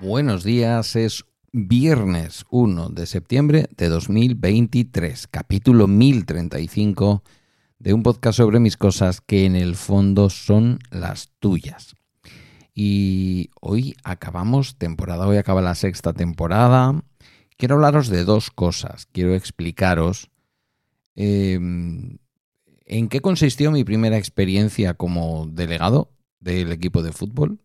Buenos días, es viernes 1 de septiembre de 2023, capítulo 1035 de un podcast sobre mis cosas que en el fondo son las tuyas. Y hoy acabamos temporada, hoy acaba la sexta temporada. Quiero hablaros de dos cosas, quiero explicaros em, en qué consistió mi primera experiencia como delegado del equipo de fútbol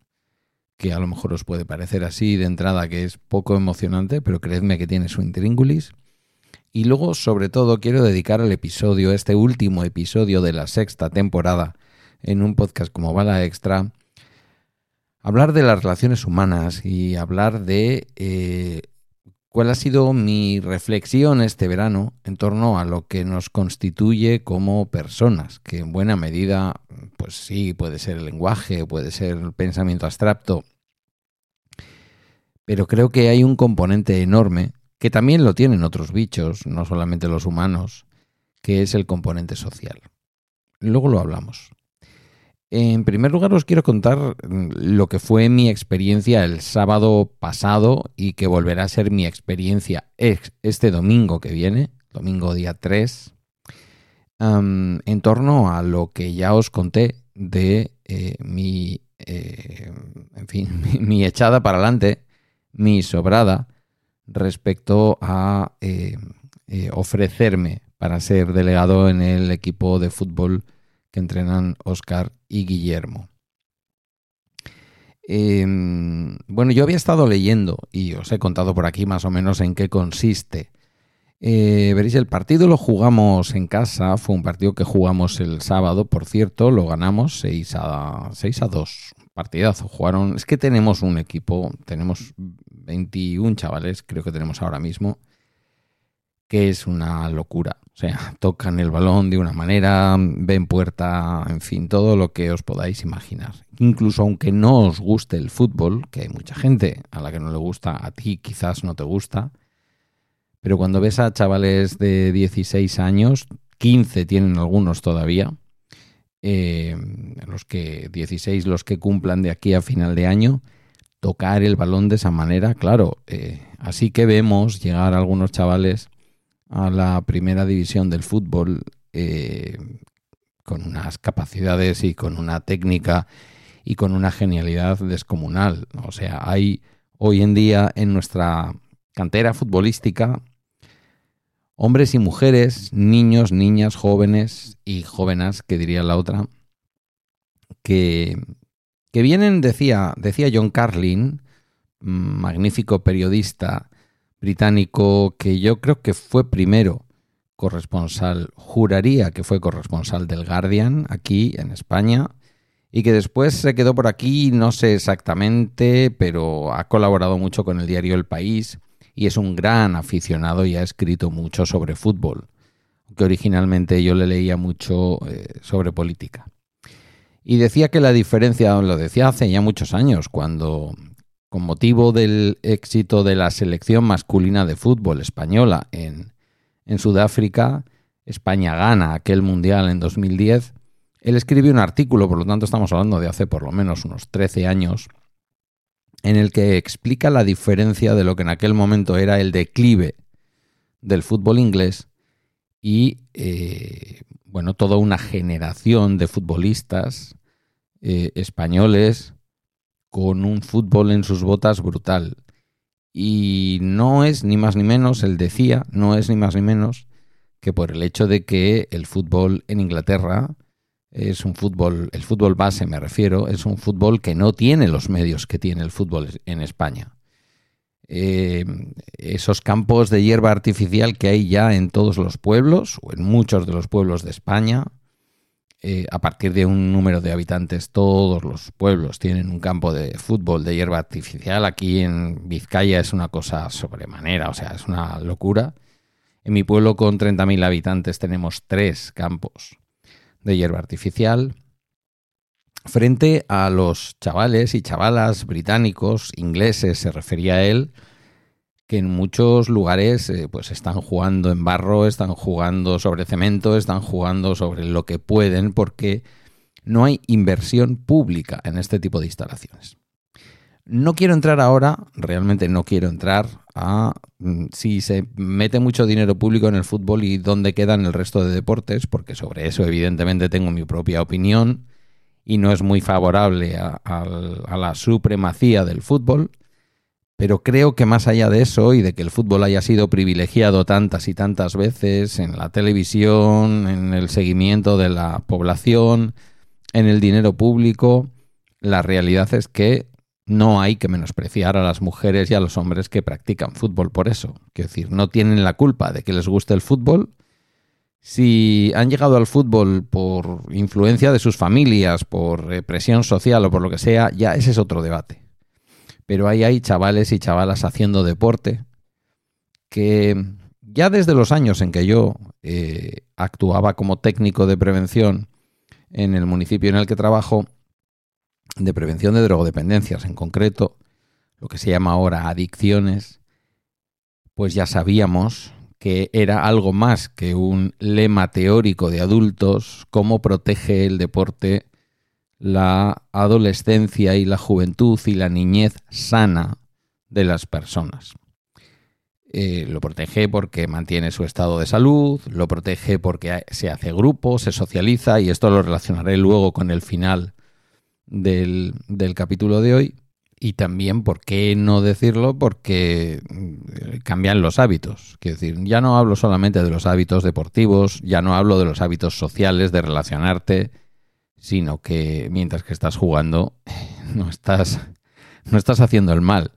que a lo mejor os puede parecer así de entrada que es poco emocionante, pero creedme que tiene su intríngulis. Y luego, sobre todo, quiero dedicar el episodio, este último episodio de la sexta temporada, en un podcast como Bala Extra, hablar de las relaciones humanas y hablar de eh, cuál ha sido mi reflexión este verano en torno a lo que nos constituye como personas, que en buena medida, pues sí, puede ser el lenguaje, puede ser el pensamiento abstracto, pero creo que hay un componente enorme, que también lo tienen otros bichos, no solamente los humanos, que es el componente social. Luego lo hablamos. En primer lugar os quiero contar mm, lo que fue mi experiencia el sábado pasado y que volverá a ser mi experiencia este domingo que viene, domingo día 3, en torno a lo que ya os conté de eh, mi, eh, en fin, mi, echada para adelante, mi sobrada respecto a eh, ofrecerme para ser delegado en el equipo de fútbol que entrenan Oscar y Guillermo. Em, bueno, yo había estado leyendo y os he contado por aquí más o menos en qué consiste. Eh, veréis, el partido lo jugamos en casa, fue un partido que jugamos el sábado, por cierto, lo ganamos 6 a, 6 a 2. Partidazo, jugaron, es que tenemos un equipo, tenemos 21 chavales, creo que tenemos ahora mismo, que es una locura. O sea, tocan el balón de una manera, ven puerta, en fin, todo lo que os podáis imaginar. Incluso aunque no os guste el fútbol, que hay mucha gente a la que no le gusta, a ti quizás no te gusta, pero cuando ves a chavales de 16 años, 15 tienen algunos todavía, eh, los que 16 los que cumplan de aquí a final de año, tocar el balón de esa manera, claro, eh, así que vemos llegar algunos chavales a la primera división del fútbol eh, con unas capacidades y con una técnica y con una genialidad descomunal. O sea, hay hoy en día en nuestra cantera futbolística hombres y mujeres, niños, niñas, jóvenes y jóvenes, que diría la otra, que, que vienen, decía, decía John Carlin, magnífico periodista británico que yo creo que fue primero corresponsal, juraría que fue corresponsal del Guardian aquí en España y que después se quedó por aquí, no sé exactamente, pero ha colaborado mucho con el diario El País y es un gran aficionado y ha escrito mucho sobre fútbol, que originalmente yo le leía mucho eh, sobre política. Y decía que la diferencia, lo decía hace ya muchos años, cuando con motivo del éxito de la selección masculina de fútbol española en, Sudáfrica, España gana aquel mundial en 2010. Él escribió un artículo, por lo tanto estamos hablando de hace por lo menos unos 13 años, en el que explica la diferencia de lo que en aquel momento era el declive del fútbol inglés y, eh, bueno, toda una generación de futbolistas eh, españoles con un fútbol en sus botas brutal. Y no es ni más ni menos, él decía, no es ni más ni menos que por el hecho de que el fútbol en Inglaterra es un fútbol, el fútbol base me refiero, es un fútbol que no tiene los medios que tiene el fútbol en España. Eh, esos campos de hierba artificial que hay ya en todos los pueblos, o en muchos de los pueblos de España, eh, a partir de un número de habitantes, todos los pueblos tienen un campo de fútbol de hierba artificial. Aquí en Vizcaya es una cosa sobremanera, o sea, es una locura. En mi pueblo con 30.000 habitantes tenemos tres campos de hierba artificial. frente a los chavales y chavalas británicos, ingleses, se refería a él, que en muchos lugares eh, pues están jugando en barro, están jugando sobre cemento, están jugando sobre lo que pueden porque no hay inversión pública en este tipo de instalaciones. No quiero entrar ahora, realmente no quiero entrar a mm, si se mete mucho dinero público en el fútbol y dónde quedan el resto de deportes, porque sobre eso evidentemente tengo mi propia opinión y no es muy favorable a, a la supremacía del fútbol. Pero creo que más allá de eso y de que el fútbol haya sido privilegiado tantas y tantas veces en la televisión, en el seguimiento de la población, en el dinero público, la realidad es que no hay que menospreciar a las mujeres y a los hombres que practican fútbol por eso. Quiero decir, no tienen la culpa de que les guste el fútbol. Si han llegado al fútbol por influencia de sus familias, por presión social o por lo que sea, ya ese es otro debate pero ahí hay chavales y chavalas haciendo deporte que ya desde los años en que yo eh, actuaba como técnico de prevención en el municipio en el que trabajo, de prevención de drogodependencias en concreto, lo que se llama ahora adicciones, pues ya sabíamos que era algo más que un lema teórico de adultos, cómo protege el deporte la adolescencia y la juventud y la niñez sana de las personas. Eh, lo protege porque mantiene su estado de salud, lo protege porque se hace grupo, se socializa y esto lo relacionaré luego con el final del, del capítulo de hoy. Y también, ¿por qué no decirlo? Porque mm, cambian los hábitos. Quiero decir, ya no hablo solamente de los hábitos deportivos, ya no hablo de los hábitos sociales, de relacionarte, sino que mientras que estás jugando no estás, no estás haciendo el mal.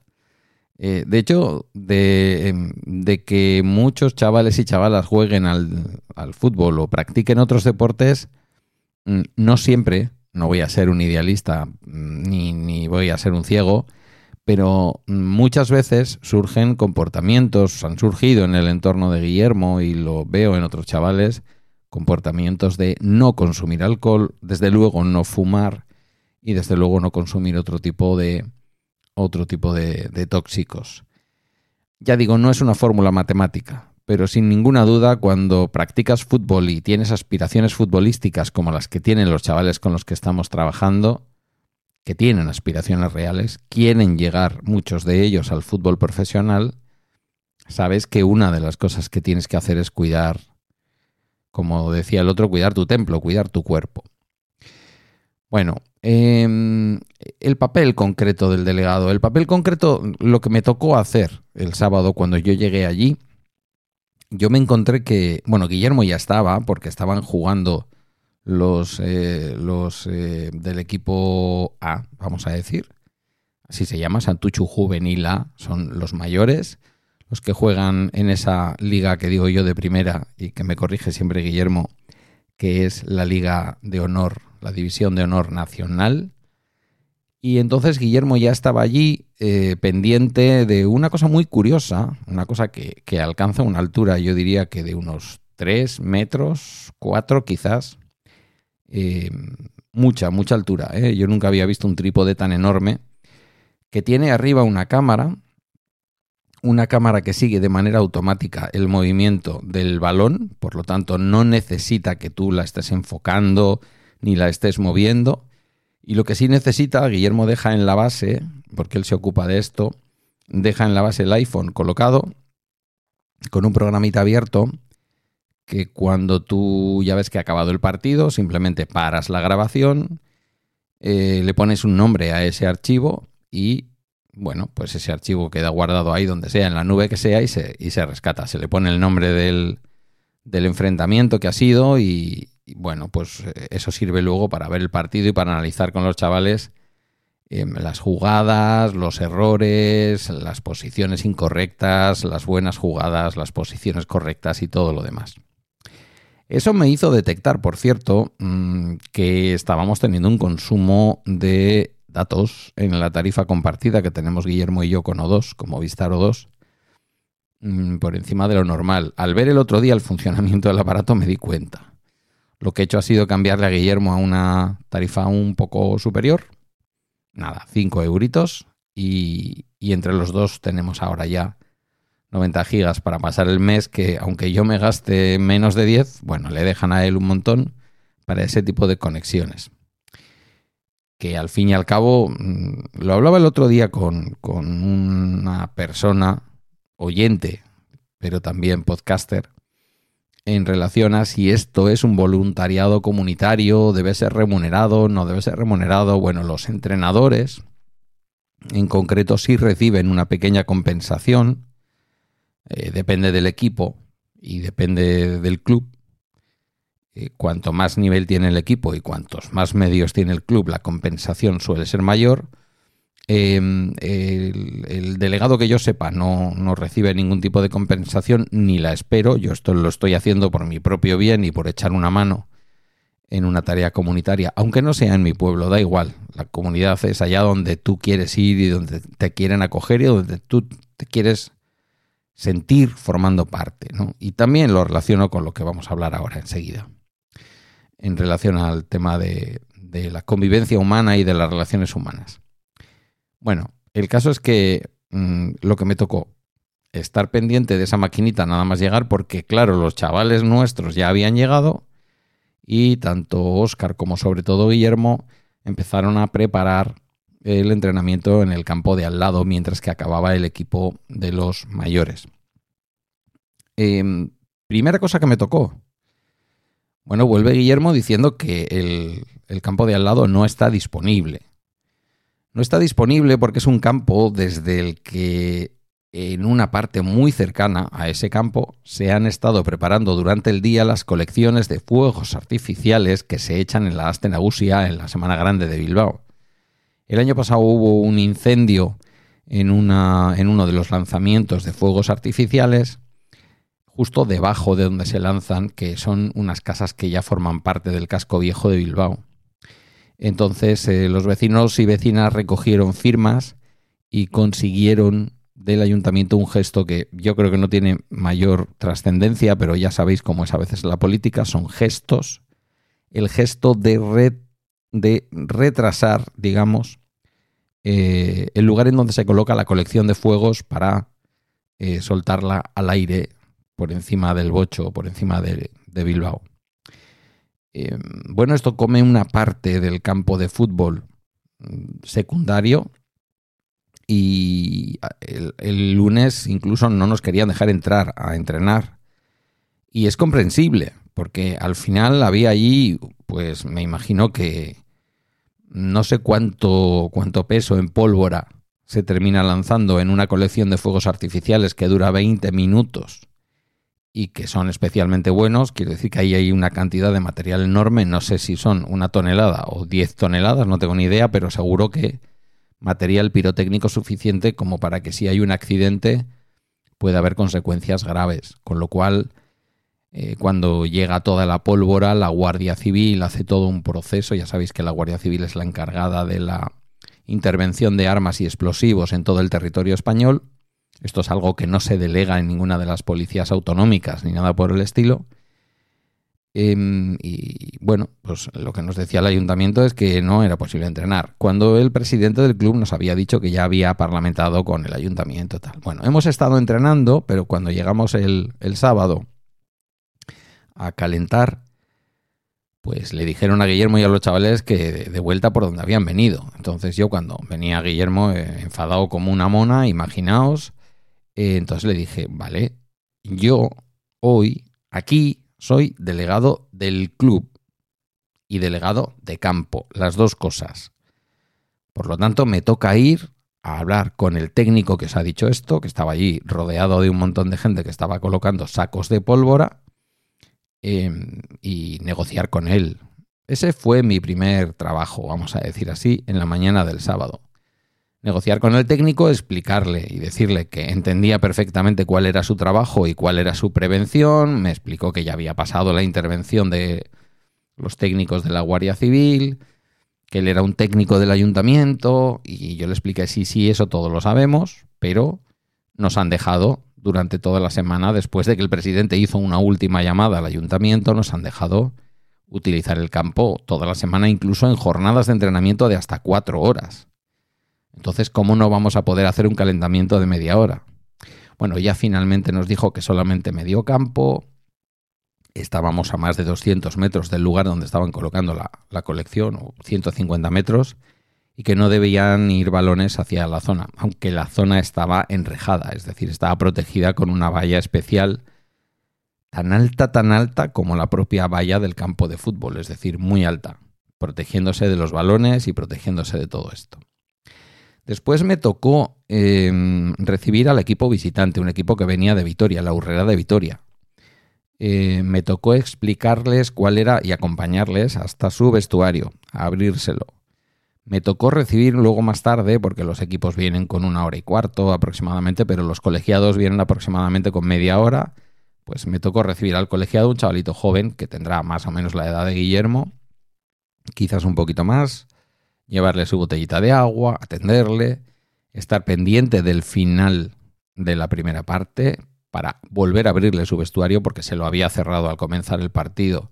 Eh, de hecho, em, de, que muchos chavales y chavalas jueguen al, al, fútbol o practiquen otros deportes, mm, no siempre, no voy a ser un idealista mm, ni, ni voy a ser un ciego, pero muchas veces surgen comportamientos, han surgido en el entorno de Guillermo y lo veo en otros chavales, comportamientos de no consumir alcohol, desde luego no fumar y desde luego no consumir otro tipo de otro tipo de, tóxicos. Ya digo, no es una fórmula matemática, pero sin ninguna duda cuando practicas fútbol y tienes aspiraciones futbolísticas como las que tienen los chavales con los que estamos trabajando, que tienen aspiraciones reales, quieren llegar muchos de ellos al fútbol profesional, sabes que una de las cosas que tienes que hacer es cuidar como decía el otro, cuidar tu templo, cuidar tu cuerpo. Bueno, em, el papel concreto del delegado. El papel concreto, lo que me tocó hacer el sábado cuando yo llegué allí, yo me encontré que, bueno, Guillermo ya estaba, porque estaban jugando los, eh, los eh, del equipo A, vamos a decir. Así se llama, Santuchu Juvenil A, son los mayores los que juegan en esa liga que digo yo de primera y que me corrige siempre Guillermo, que es la liga de honor, la división de honor nacional. Y entonces Guillermo ya estaba allí eh, pendiente de una cosa muy curiosa, una cosa que, alcanza una altura, yo diría que de unos 3 metros, 4 quizás. Eh, mucha, mucha altura. ¿eh? Yo nunca había visto un trípode tan enorme que tiene arriba una cámara una cámara que sigue de manera automática el movimiento del balón, por lo tanto no necesita que tú la estés enfocando ni la estés moviendo. Y lo que sí necesita, Guillermo deja en la base, porque él se ocupa de esto, deja en la base el iPhone colocado con un programita abierto que cuando tú ya ves que ha acabado el partido, simplemente paras la grabación, eh, le pones un nombre a ese archivo y bueno, pues ese archivo queda guardado ahí donde sea, en la nube que sea, y se, y se rescata. Se le pone el nombre del, del enfrentamiento que ha sido y, bueno, pues eh, eso sirve luego para ver el partido y para analizar con los chavales em, las jugadas, los errores, las posiciones incorrectas, las buenas jugadas, las posiciones correctas y todo lo demás. Eso me hizo detectar, por cierto, mm, que estábamos teniendo un consumo de datos en la tarifa compartida que tenemos Guillermo y yo con O2, como Vistar O2, mm, por encima de lo normal. Al ver el otro día el funcionamiento del aparato me di cuenta. Lo que he hecho ha sido cambiarle a Guillermo a una tarifa un poco superior. Nada, 5 euritos. Y, y entre los dos tenemos ahora ya 90 gigas para pasar el mes, que aunque yo me gaste menos de 10, bueno, le dejan a él un montón para ese tipo de conexiones. Que al fin y al cabo, mm, lo hablaba el otro día con, con una persona oyente, pero también podcaster, en relación a si esto es un voluntariado comunitario, debe ser remunerado, no debe ser remunerado. Bueno, los entrenadores en concreto sí reciben una pequeña compensación, eh, depende del equipo y depende del club. Eh, cuanto más nivel tiene el equipo y cuantos más medios tiene el club, la compensación suele ser mayor. Em, el, delegado que yo sepa no, no, recibe ningún tipo de compensación ni la espero. Yo esto lo estoy haciendo por mi propio bien y por echar una mano en una tarea comunitaria, aunque no sea en mi pueblo, da igual. La comunidad es allá donde tú quieres ir y donde te quieren acoger y donde tú te quieres sentir formando parte. Y también lo relaciono con lo que vamos a hablar ahora enseguida, en relación al tema de la convivencia humana y de las relaciones humanas. Bueno, el caso es que mm, lo que me tocó, estar pendiente de esa maquinita nada más llegar, porque claro, los chavales nuestros ya habían llegado y tanto Oscar como sobre todo Guillermo empezaron a preparar el entrenamiento en el campo de al lado mientras que acababa el equipo de los mayores. Em, primera cosa que me tocó. Bueno, vuelve Guillermo diciendo que el, campo de al lado no está disponible. No está disponible porque es un campo desde el que en una parte muy cercana a ese campo se han estado preparando durante el día las colecciones de fuegos artificiales que se echan en la Astenagusia en la Semana Grande de Bilbao. El año pasado hubo un incendio en, una, en uno de los lanzamientos de fuegos artificiales justo debajo de donde se lanzan, que son unas casas que ya forman parte del casco viejo de Bilbao. Entonces eh, los vecinos y vecinas recogieron firmas y consiguieron del ayuntamiento un gesto que yo creo que no tiene mayor trascendencia, pero ya sabéis cómo es a veces la política, son gestos. El gesto de, retrasar, digamos, eh, el lugar en donde se coloca la colección de fuegos para eh, soltarla al aire por encima del bocho, por encima de Bilbao. Eh, bueno, esto come una parte del campo de fútbol mm, secundario y el, lunes incluso no nos querían dejar entrar a entrenar. Y es comprensible, porque al final había allí, pues me imagino que no sé cuánto, cuánto peso en pólvora se termina lanzando en una colección de fuegos artificiales que dura 20 minutos y que son especialmente buenos. Quiero decir que ahí hay una cantidad de material enorme. No sé si son una tonelada o 10 toneladas, no tengo ni idea, pero seguro que material pirotécnico suficiente como para que si hay un accidente pueda haber consecuencias graves. Con lo cual, eh, cuando llega toda la pólvora, la Guardia Civil hace todo un proceso. Ya sabéis que la Guardia Civil es la encargada de la intervención de armas y explosivos en todo el territorio español esto es algo que no se delega en ninguna de las policías autonómicas ni nada por el estilo. Em, y bueno, pues lo que nos decía el ayuntamiento es que no era posible entrenar. Cuando el presidente del club nos había dicho que ya había parlamentado con el ayuntamiento. Tal. Bueno, hemos estado entrenando, pero cuando llegamos el, sábado a calentar, pues le dijeron a Guillermo y a los chavales que de, vuelta por donde habían venido. Entonces yo cuando venía Guillermo eh, enfadado como una mona, imaginaos, eh, entonces le dije, vale, yo hoy aquí soy delegado del club y delegado de campo, las dos cosas. Por lo tanto, me toca ir a hablar con el técnico que os ha dicho esto, que estaba allí rodeado de un montón de gente que estaba colocando sacos de pólvora, em, y negociar con él. Ese fue mi primer trabajo, vamos a decir así, en la mañana del sábado negociar con el técnico, explicarle y decirle que entendía perfectamente cuál era su trabajo y cuál era su prevención. Me explicó que ya había pasado la intervención de los técnicos de la Guardia Civil, que él era un técnico del ayuntamiento y yo le expliqué, sí, sí, eso todo lo sabemos, pero nos han dejado durante toda la semana, después de que el presidente hizo una última llamada al ayuntamiento, nos han dejado utilizar el campo toda la semana, incluso en jornadas de entrenamiento de hasta cuatro horas. Entonces, ¿cómo no vamos a poder hacer un calentamiento de media hora? Bueno, ya finalmente nos dijo que solamente medio campo, estábamos a más de 200 metros del lugar donde estaban colocando la, la colección, o 150 metros, y que no debían ir balones hacia la zona, aunque la zona estaba enrejada, es decir, estaba protegida con una valla especial tan alta, tan alta como la propia valla del campo de fútbol, es decir, muy alta, protegiéndose de los balones y protegiéndose de todo esto. Después me tocó em, recibir al equipo visitante, un equipo que venía de Vitoria, la Urrera de Vitoria. Eh, me tocó explicarles cuál era y acompañarles hasta su vestuario, abrírselo. Me tocó recibir luego más tarde, porque los equipos vienen con una hora y cuarto aproximadamente, pero los colegiados vienen aproximadamente con media hora. Pues me tocó recibir al colegiado un chavalito joven que tendrá más o menos la edad de Guillermo, quizás un poquito más, llevarle su botellita de agua, atenderle, estar pendiente del final de la primera parte para volver a abrirle su vestuario porque se lo había cerrado al comenzar el partido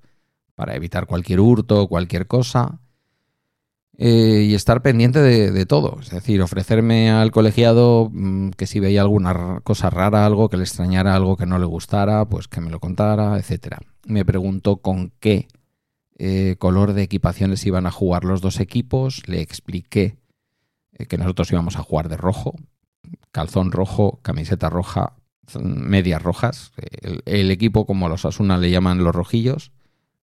para evitar cualquier hurto cualquier cosa. Eh, y estar pendiente de, todo. Es decir, ofrecerme al colegiado mm, que si veía alguna cosa rara, algo que le extrañara, algo que no le gustara, pues que me lo contara, etcétera. Me preguntó con qué eh, color de equipaciones iban a jugar los dos equipos, le expliqué eh, que nosotros íbamos a jugar de rojo, calzón rojo, camiseta roja, medias rojas. El, equipo, como los Asuna le llaman los rojillos,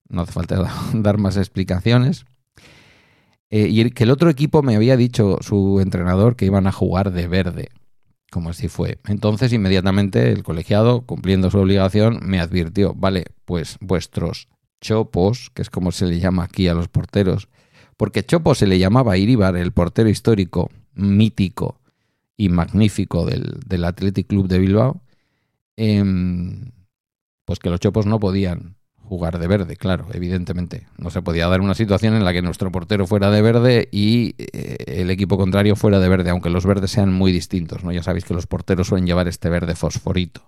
no hace falta dar más explicaciones. Eh, y que el otro equipo me había dicho su entrenador que iban a jugar de verde, como así fue. Entonces, inmediatamente el colegiado, cumpliendo su obligación, me advirtió, vale, pues vuestros Chopos, que es como se le llama aquí a los porteros, porque Chopo se le llamaba a Iribar, el portero histórico, mítico y magnífico del, del Athletic Club de Bilbao, em, pues que los Chopos no podían jugar de verde, claro, evidentemente. No se podía dar una situación en la que nuestro portero fuera de verde y eh, el equipo contrario fuera de verde, aunque los verdes sean muy distintos, ¿no? Ya sabéis que los porteros suelen llevar este verde fosforito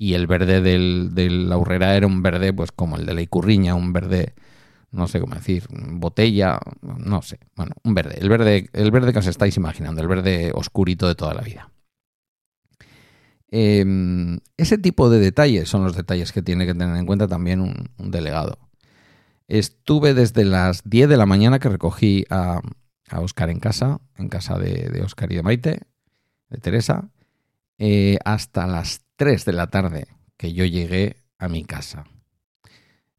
y el verde del, de la Urrera era un verde pues como el de la Icurriña, un verde, no sé cómo decir, botella, no sé, bueno, un verde, el verde, el verde que os estáis imaginando, el verde oscurito de toda la vida. Em, ese tipo de detalles son los detalles que tiene que tener en cuenta también un, delegado. Estuve desde las 10 de la mañana que recogí a, a Oscar en casa, en casa de, de Oscar y de Maite, de Teresa, eh, hasta las 3 de la tarde que yo llegué a mi casa.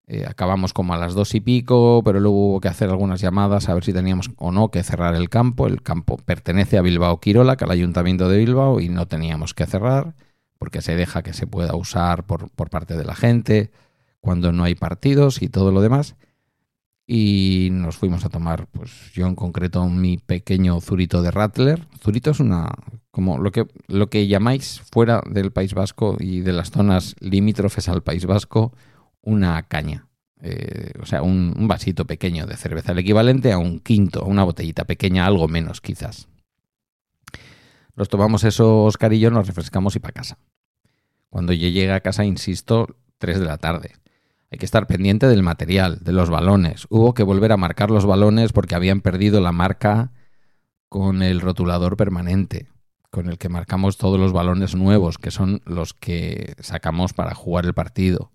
Eh, acabamos como a las dos y pico, pero luego hubo que hacer algunas llamadas a ver si teníamos o no que cerrar el campo. El campo pertenece a Bilbao Quirola, que al ayuntamiento de Bilbao, y no teníamos que cerrar porque se deja que se pueda usar por, por parte de la gente cuando no hay partidos y todo lo demás. Y nos fuimos a tomar, pues yo en concreto, mi pequeño zurito de Rattler. Zurito es una como lo que, lo que llamáis fuera del País Vasco y de las zonas limítrofes al País Vasco, una caña. Eh, o sea, un, vasito pequeño de cerveza, el equivalente a un quinto, una botellita pequeña, algo menos quizás. Los tomamos eso, Oscar nos refrescamos y para casa. Cuando yo llegué a casa, insisto, 3 de la tarde. Hay que estar pendiente del material, de los balones. Hubo que volver a marcar los balones porque habían perdido la marca con el rotulador permanente con el que marcamos todos los balones nuevos, que son los que sacamos para jugar el partido.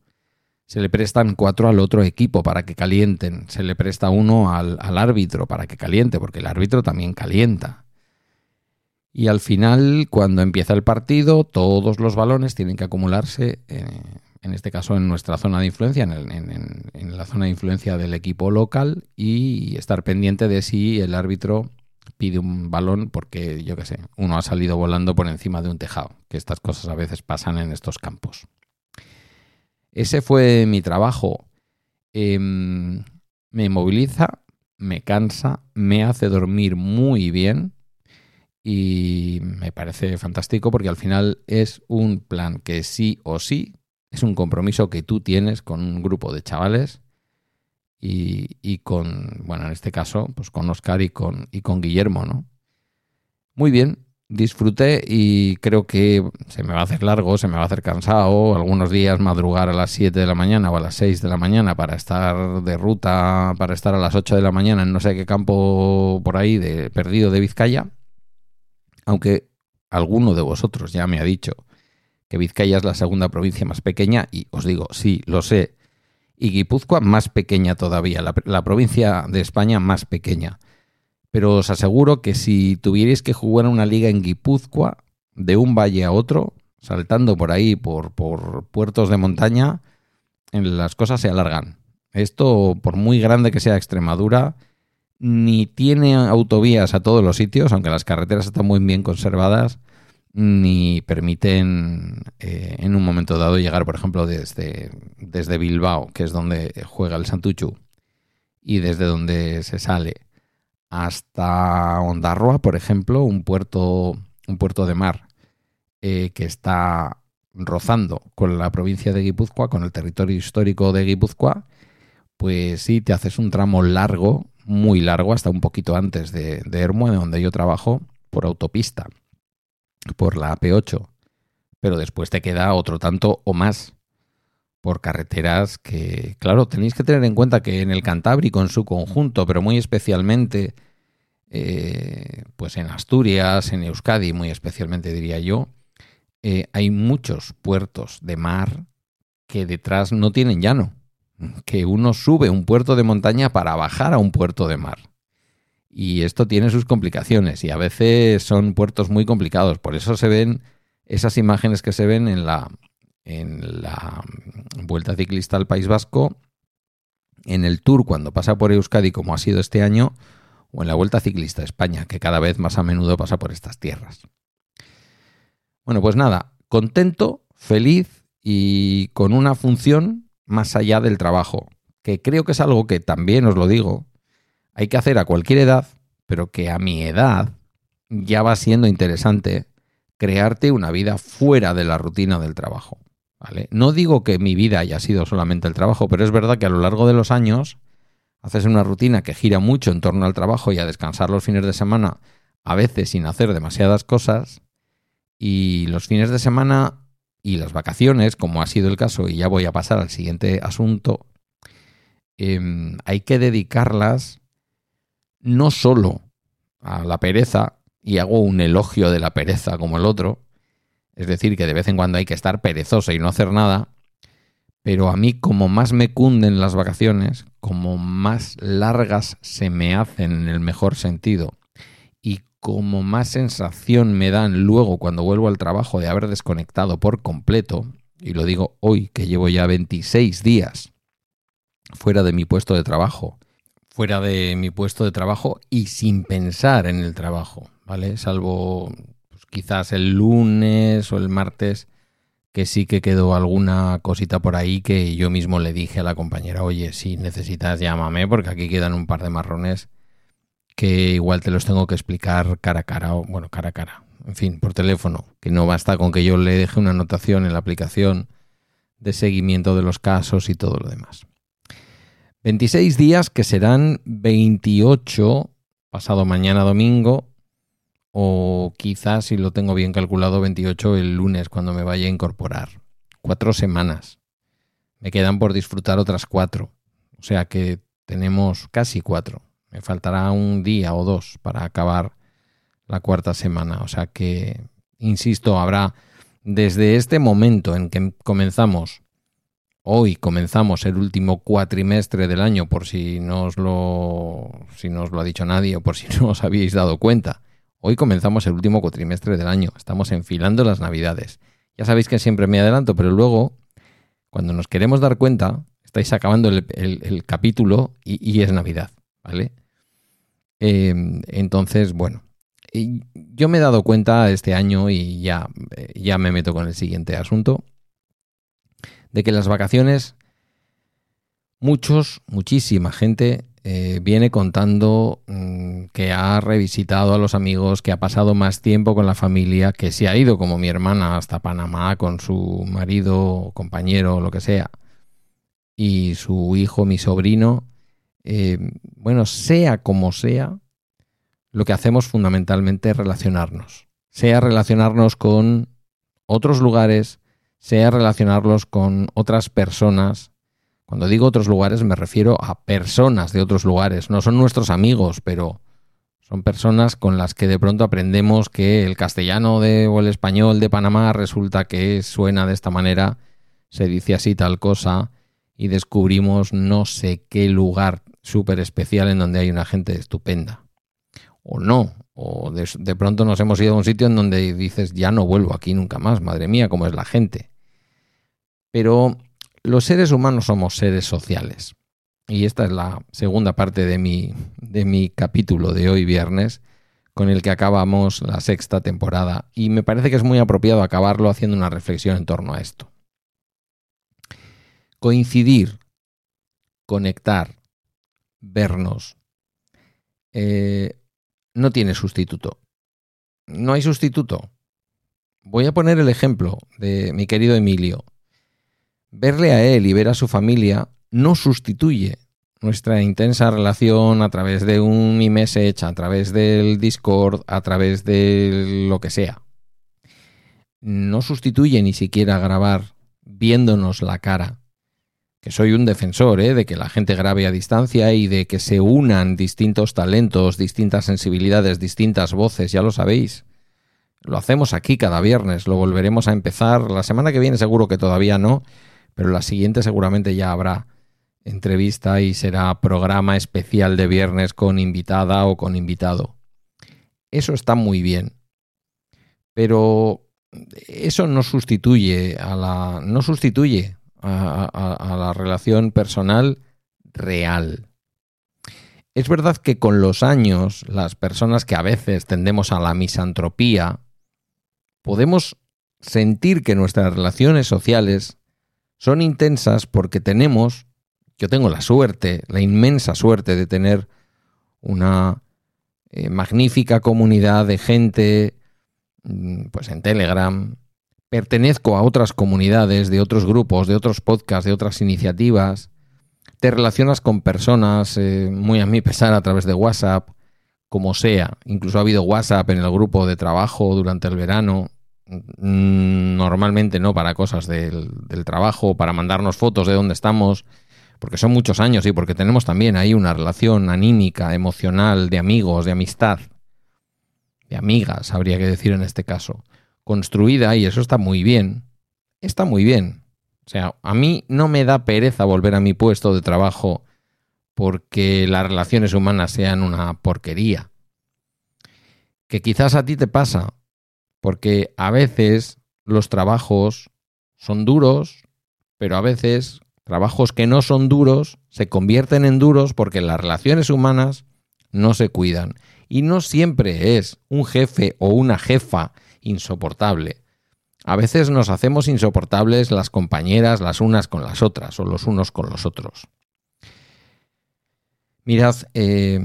Se le prestan cuatro al otro equipo para que calienten. Se le presta uno al, árbitro para que caliente, porque el árbitro también calienta. Y al final, cuando empieza el partido, todos los balones tienen que acumularse, eh, en este caso en nuestra zona de influencia, en la zona de influencia del equipo local, y estar pendiente de si el árbitro pide un balón porque, yo qué sé, uno ha salido volando por encima de un tejado, que estas cosas a veces pasan en estos campos. Ese fue mi trabajo. Em, me moviliza, me cansa, me hace dormir muy bien y me parece fantástico porque al final es un plan que sí o sí es un compromiso que tú tienes con un grupo de chavales y, con, bueno, en este caso, pues con Oscar y con, y con Guillermo, ¿no? Muy bien, disfruté y creo que se me va a hacer largo, se me va a hacer cansado, algunos días madrugar a las 7 de la mañana o a las 6 de la mañana para estar de ruta, para estar a las 8 de la mañana en no sé qué campo por ahí de perdido de Vizcaya, aunque alguno de vosotros ya me ha dicho que Vizcaya es la segunda provincia más pequeña y os digo, sí, lo sé, y Guipúzcoa más pequeña todavía, la, provincia de España más pequeña pero os aseguro que si tuvierais que jugar una liga en Guipúzcoa, de un valle a otro, saltando por ahí, por puertos de montaña, las cosas se alargan. Esto, por muy grande que sea Extremadura, ni tiene autovías a todos los sitios, aunque las carreteras están muy bien conservadas, ni permiten eh, en un momento dado llegar, por ejemplo, desde, desde Bilbao, que es donde juega el Santuchu, y desde donde se sale hasta Ondarroa, por ejemplo, un puerto, un puerto de mar eh, que está rozando con la provincia de Guipúzcoa, con el territorio histórico de Guipúzcoa, pues sí, te haces un tramo largo, muy largo, hasta un poquito antes de, de de donde yo trabajo, por autopista, por la AP8. Pero después te queda otro tanto o más por carreteras que, claro, tenéis que tener en cuenta que en el Cantábrico en su conjunto, pero muy especialmente eh, pues en Asturias, en Euskadi muy especialmente diría yo, eh, hay muchos puertos de mar que detrás no tienen llano, que uno sube un puerto de montaña para bajar a un puerto de mar. Y esto tiene sus complicaciones y a veces son puertos muy complicados, por eso se ven esas imágenes que se ven en la, en la Vuelta Ciclista al País Vasco, en el Tour cuando pasa por Euskadi como ha sido este año, o en la Vuelta Ciclista a España, que cada vez más a menudo pasa por estas tierras. Bueno, pues nada, contento, feliz y con una función más allá del trabajo, que creo que es algo que también os lo digo, hay que hacer a cualquier edad, pero que a mi edad ya va siendo interesante crearte una vida fuera de la rutina del trabajo. No digo que mi vida haya sido solamente el trabajo, pero es verdad que a lo largo de los años haces una rutina que gira mucho en torno al trabajo y a descansar los fines de semana, a veces sin hacer demasiadas cosas, y los fines de semana y las vacaciones, como ha sido el caso, y ya voy a pasar al siguiente asunto, em, hay que dedicarlas no solo a la pereza, y hago un elogio de la pereza como el otro, es decir, que de vez en cuando hay que estar perezoso y no hacer nada. Pero a mí como más me cunden las vacaciones, como más largas se me hacen en el mejor sentido y como más sensación me dan luego cuando vuelvo al trabajo de haber desconectado por completo, y lo digo hoy que llevo ya 26 días fuera de mi puesto de trabajo, fuera de mi puesto de trabajo y sin pensar en el trabajo, ¿vale? Salvo quizás el lunes o el martes, que sí que quedó alguna cosita por ahí que yo mismo le dije a la compañera, oye, si necesitas llámame porque aquí quedan un par de marrones que igual te los tengo que explicar cara a cara, o bueno, cara a cara, en fin, por teléfono, que no basta con que yo le deje una anotación en la aplicación de seguimiento de los casos y todo lo demás. 26 días que serán 28 pasado mañana domingo o quizás, si lo tengo bien calculado, 28 el lunes cuando me vaya a incorporar. Cuatro semanas. Me quedan por disfrutar otras cuatro. O sea que tenemos casi cuatro. Me faltará un día o dos para acabar la cuarta semana. O sea que, insisto, habrá desde este momento en que comenzamos, hoy comenzamos el último cuatrimestre del año, por si no os lo, si no os lo ha dicho nadie o por si no os habíais dado cuenta Hoy comenzamos el último cuatrimestre del año, estamos enfilando las navidades. Ya sabéis que siempre me adelanto, pero luego, cuando nos queremos dar cuenta, estáis acabando el, capítulo y, es Navidad, ¿vale? Em, entonces, bueno, yo me he dado cuenta este año y ya, ya me meto con el siguiente asunto, de que las vacaciones, muchos, muchísima gente eh, viene contando mm, que ha revisitado a los amigos, que ha pasado más tiempo con la familia, que se ha ido como mi hermana hasta Panamá con su marido, compañero, lo que sea, y su hijo, mi sobrino. Eh, bueno, sea como sea, lo que hacemos fundamentalmente es relacionarnos. sea relacionarnos con otros lugares, sea relacionarlos con otras personas. Cuando digo otros lugares me refiero a personas de otros lugares. No son nuestros amigos, pero son personas con las que de pronto aprendemos que el castellano de, o el español de Panamá resulta que suena de esta manera, se dice así tal cosa, y descubrimos no sé qué lugar súper especial en donde hay una gente estupenda. O no, o de, de, pronto nos hemos ido a un sitio en donde dices, ya no vuelvo aquí nunca más, madre mía, cómo es la gente. Pero los seres humanos somos seres sociales. Y esta es la segunda parte de mi, de mi capítulo de hoy viernes, con el que acabamos la sexta temporada. Y me parece que es muy apropiado acabarlo haciendo una reflexión en torno a esto. Coincidir, conectar, vernos, eh, no tiene sustituto. No hay sustituto. Voy a poner el ejemplo de mi querido Emilio. Verle a él y ver a su familia no sustituye nuestra intensa relación a través de un iMessage, a través del Discord, a través de lo que sea. No sustituye ni siquiera grabar viéndonos la cara. Que soy un defensor ¿eh? de que la gente grabe a distancia y de que se unan distintos talentos, distintas sensibilidades, distintas voces, ya lo sabéis. Lo hacemos aquí cada viernes, lo volveremos a empezar. La semana que viene seguro que todavía no, pero la siguiente seguramente ya habrá entrevista y será programa especial de viernes con invitada o con invitado. Eso está muy bien. Pero eso no sustituye a la. no sustituye a, la relación personal real. Es verdad que con los años, las personas que a veces tendemos a la misantropía, podemos sentir que nuestras relaciones sociales son intensas porque tenemos yo tengo la suerte, la inmensa suerte de tener una eh, magnífica comunidad de gente mm, pues en Telegram. Pertenezco a otras comunidades, de otros grupos, de otros podcasts, de otras iniciativas. Te relacionas con personas eh, muy a mi pesar a través de WhatsApp, como sea. Incluso ha habido WhatsApp en el grupo de trabajo durante el verano. Mm, normalmente no para cosas del, trabajo, para mandarnos fotos de dónde estamos porque son muchos años y porque tenemos también ahí una relación anímica, emocional, de amigos, de amistad, de amigas, habría que decir en este caso, construida y eso está muy bien. Está muy bien. O sea, a mí no me da pereza volver a mi puesto de trabajo porque las relaciones humanas sean una porquería. Que quizás a ti te pasa, porque a veces los trabajos son duros, pero a veces Trabajos que no son duros se convierten en duros porque las relaciones humanas no se cuidan. Y no siempre es un jefe o una jefa insoportable. A veces nos hacemos insoportables las compañeras las unas con las otras o los unos con los otros. Mirad, eh,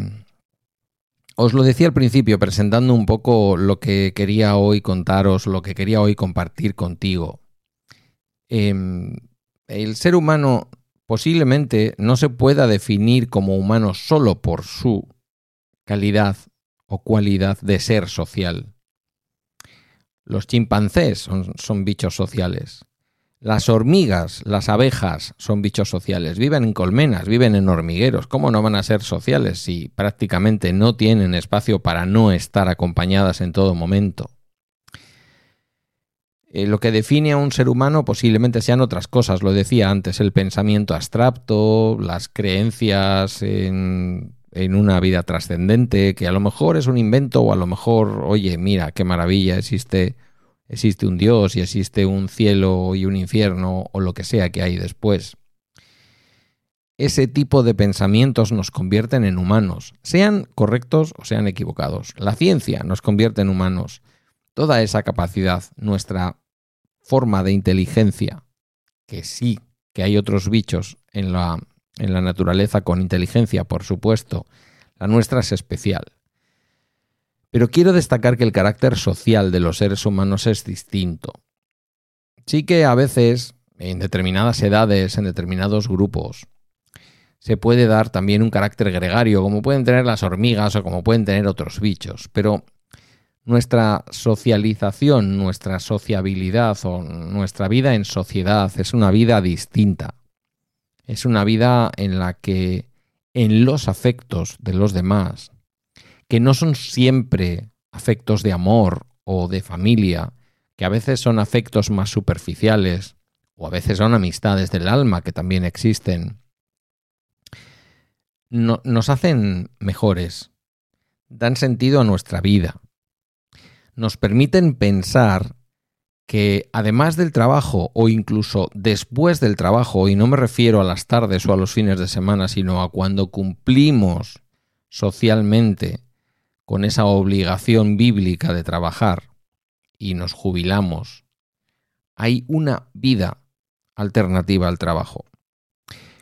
os lo decía al principio presentando un poco lo que quería hoy contaros, lo que quería hoy compartir contigo. Em, el ser humano posiblemente no se pueda definir como humano solo por su calidad o cualidad de ser social. Los chimpancés son, bichos sociales. Las hormigas, las abejas son bichos sociales. Viven en colmenas, viven en hormigueros. ¿Cómo no van a ser sociales si prácticamente no tienen espacio para no estar acompañadas en todo momento? Eh, lo que define a un ser humano posiblemente sean otras cosas, lo decía antes, el pensamiento abstracto, las creencias en, en una vida trascendente, que a lo mejor es un invento o a lo mejor, oye, mira, qué maravilla, existe, existe un Dios y existe un cielo y un infierno o lo que sea que hay después. Ese tipo de pensamientos nos convierten en humanos, sean correctos o sean equivocados. La ciencia nos convierte en humanos toda esa capacidad, nuestra forma de inteligencia, que sí, que hay otros bichos en la, en la naturaleza con inteligencia, por supuesto, la nuestra es especial. Pero quiero destacar que el carácter social de los seres humanos es distinto. Sí que a veces, en determinadas edades, en determinados grupos, se puede dar también un carácter gregario, como pueden tener las hormigas o como pueden tener otros bichos, pero Nuestra socialización, nuestra sociabilidad o nuestra vida en sociedad es una vida distinta. Es una vida en la que en los afectos de los demás, que no son siempre afectos de amor o de familia, que a veces son afectos más superficiales, o a veces son amistades del alma que también existen, nos hacen mejores, dan sentido a nuestra vida, nos permiten pensar que además del trabajo o incluso después del trabajo, y no me refiero a las tardes o a los fines de semana, sino a cuando cumplimos socialmente con esa obligación bíblica de trabajar y nos jubilamos, hay una vida alternativa al trabajo.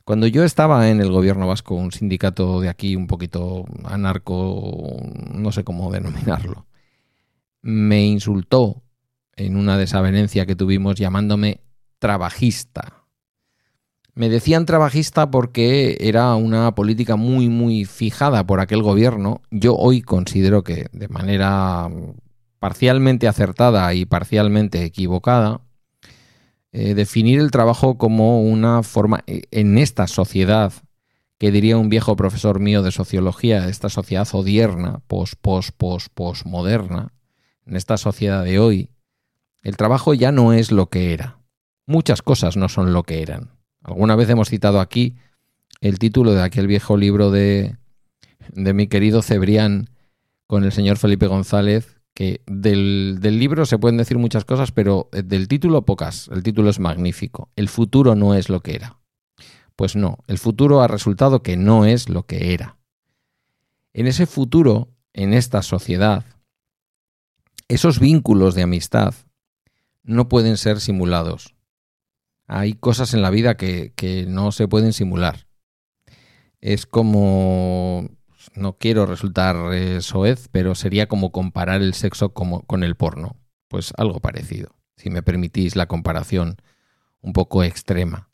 Cuando yo estaba en el gobierno vasco, un sindicato de aquí un poquito anarco, no sé cómo denominarlo, me insultó en una desavenencia que tuvimos llamándome trabajista. Me decían trabajista porque era una política muy, muy fijada por aquel gobierno. Yo hoy considero que de manera parcialmente acertada y parcialmente equivocada, eh, definir el trabajo como una forma, eh, en esta sociedad, que diría un viejo profesor mío de sociología, esta sociedad odierna, pos, pos, pos, posmoderna, en esta sociedad de hoy, el trabajo ya no es lo que era. Muchas cosas no son lo que eran. Alguna vez hemos citado aquí el título de aquel viejo libro de, de mi querido Cebrián con el señor Felipe González, que del, libro se pueden decir muchas cosas, pero eh, del título pocas. El título es magnífico. El futuro no es lo que era. Pues no, el futuro ha resultado que no es lo que era. En ese futuro, en esta sociedad, esos vínculos de amistad no pueden ser simulados. Hay cosas en la vida que, no se pueden simular. Es como no quiero resultar eh, soez, pero sería como comparar el sexo con el porno. Pues algo parecido, si me permitís la comparación un poco extrema.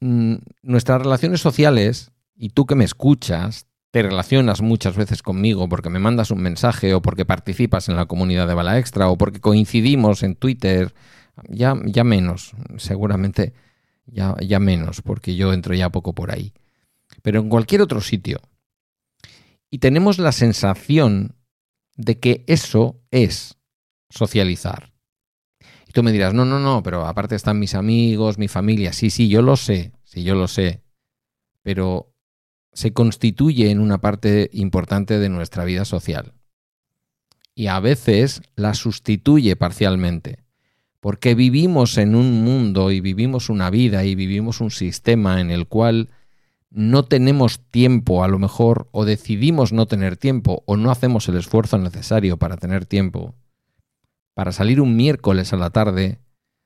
Mm, nuestras relaciones sociales, y tú que me escuchas, te relacionas muchas veces conmigo porque me mandas un mensaje o porque participas en la comunidad de Bala Extra o porque coincidimos en Twitter, ya, ya menos, seguramente ya, ya menos, porque yo entro ya poco por ahí. Pero en cualquier otro sitio, y tenemos la sensación de que eso es socializar. Y tú me dirás, no, no, no, pero aparte están mis amigos, mi familia. Sí, sí, yo lo sé, sí, yo lo sé. Pero se constituye en una parte importante de nuestra vida social. Y a veces la sustituye parcialmente. Porque vivimos en un mundo y vivimos una vida y vivimos un sistema en el cual no tenemos tiempo a lo mejor o decidimos no tener tiempo o no hacemos el esfuerzo necesario para tener tiempo, para salir un miércoles a la tarde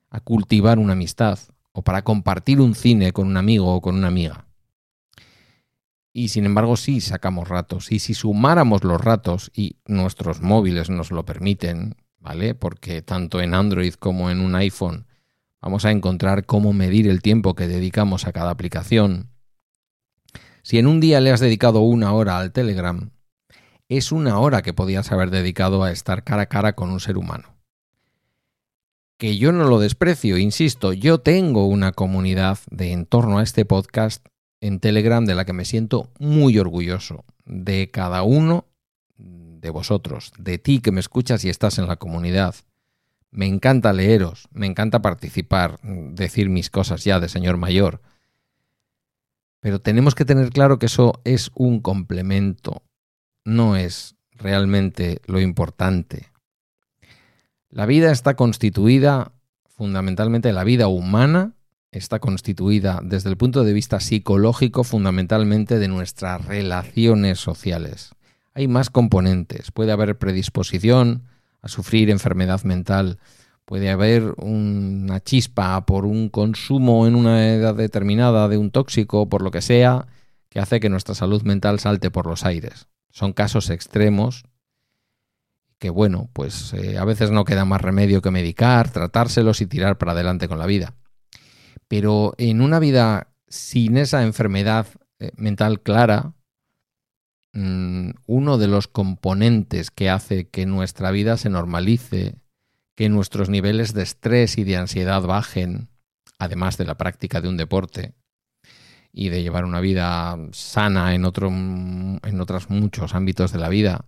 a cultivar una amistad o para compartir un cine con un amigo o con una amiga. Y sin embargo sí sacamos ratos. Y si sumáramos los ratos, y nuestros móviles nos lo permiten, Porque tanto en Android como en un iPhone vamos a encontrar cómo medir el tiempo que dedicamos a cada aplicación. Si en un día le has dedicado una hora al Telegram, es una hora que podías haber dedicado a estar cara a cara con un ser humano. Que yo no lo desprecio, insisto, yo tengo una comunidad de en torno a este podcast en Telegram de la que me siento muy orgulloso, de cada uno de vosotros, de ti que me escuchas y estás en la comunidad. Me encanta leeros, me encanta participar, decir mis cosas ya de señor mayor, pero tenemos que tener claro que eso es un complemento, no es realmente lo importante. La vida está constituida, fundamentalmente la vida humana, está constituida desde el punto de vista psicológico fundamentalmente de nuestras relaciones sociales. Hay más componentes, puede haber predisposición a sufrir enfermedad mental, puede haber una chispa por un consumo en una edad determinada de un tóxico, por lo que sea, que hace que nuestra salud mental salte por los aires. Son casos extremos que, bueno, pues eh, a veces no queda más remedio que medicar, tratárselos y tirar para adelante con la vida. Pero en una vida sin esa enfermedad eh, mental clara, uno de los componentes que hace que nuestra vida se normalice, que nuestros niveles de estrés y de ansiedad bajen, además de la práctica de un deporte y de llevar una vida sana en, otro, en otros muchos ámbitos de la vida.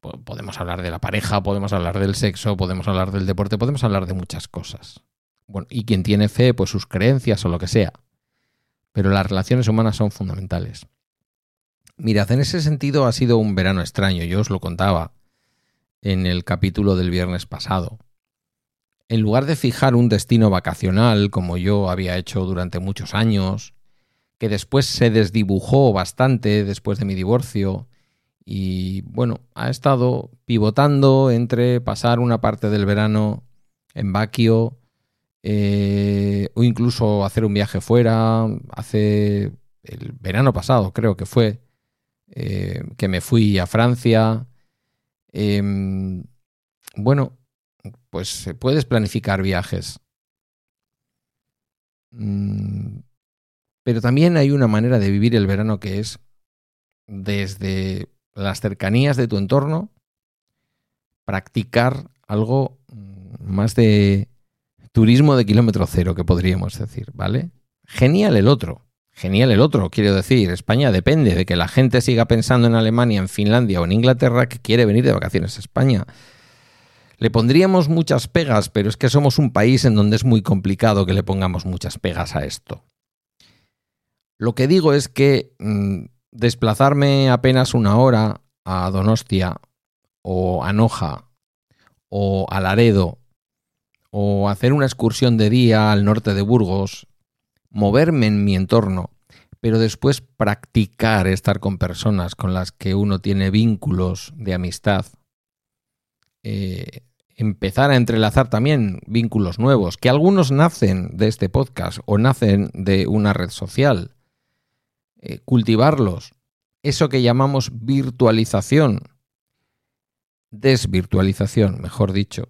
Podemos hablar de la pareja, podemos hablar del sexo, podemos hablar del deporte, podemos hablar de muchas cosas. Bueno, y quien tiene fe, pues sus creencias o lo que sea. Pero las relaciones humanas son fundamentales. Mirad, en ese sentido ha sido un verano extraño, yo os lo contaba en el capítulo del viernes pasado. En lugar de fijar un destino vacacional, como yo había hecho durante muchos años, que después se desdibujó bastante después de mi divorcio, y bueno, ha estado pivotando entre pasar una parte del verano en Baquio eh, o incluso hacer un viaje fuera. Hace el verano pasado, creo que fue, eh, que me fui a Francia. Em, bueno, pues puedes planificar viajes. Mm, pero también hay una manera de vivir el verano que es desde las cercanías de tu entorno, practicar algo mm, más de turismo de kilómetro cero, que podríamos decir, ¿vale? Genial el otro, genial el otro, quiero decir, España depende de que la gente siga pensando en Alemania, en Finlandia o en Inglaterra que quiere venir de vacaciones a España. Le pondríamos muchas pegas, pero es que somos un país en donde es muy complicado que le pongamos muchas pegas a esto. Lo que digo es que mm, desplazarme apenas una hora a Donostia o a Noja o a Laredo o hacer una excursión de día al norte de Burgos, moverme en mi entorno, pero después practicar estar con personas con las que uno tiene vínculos de amistad, eh, empezar a entrelazar también vínculos nuevos, que algunos nacen de este podcast o nacen de una red social, eh, cultivarlos, eso que llamamos virtualización, desvirtualización, mejor dicho.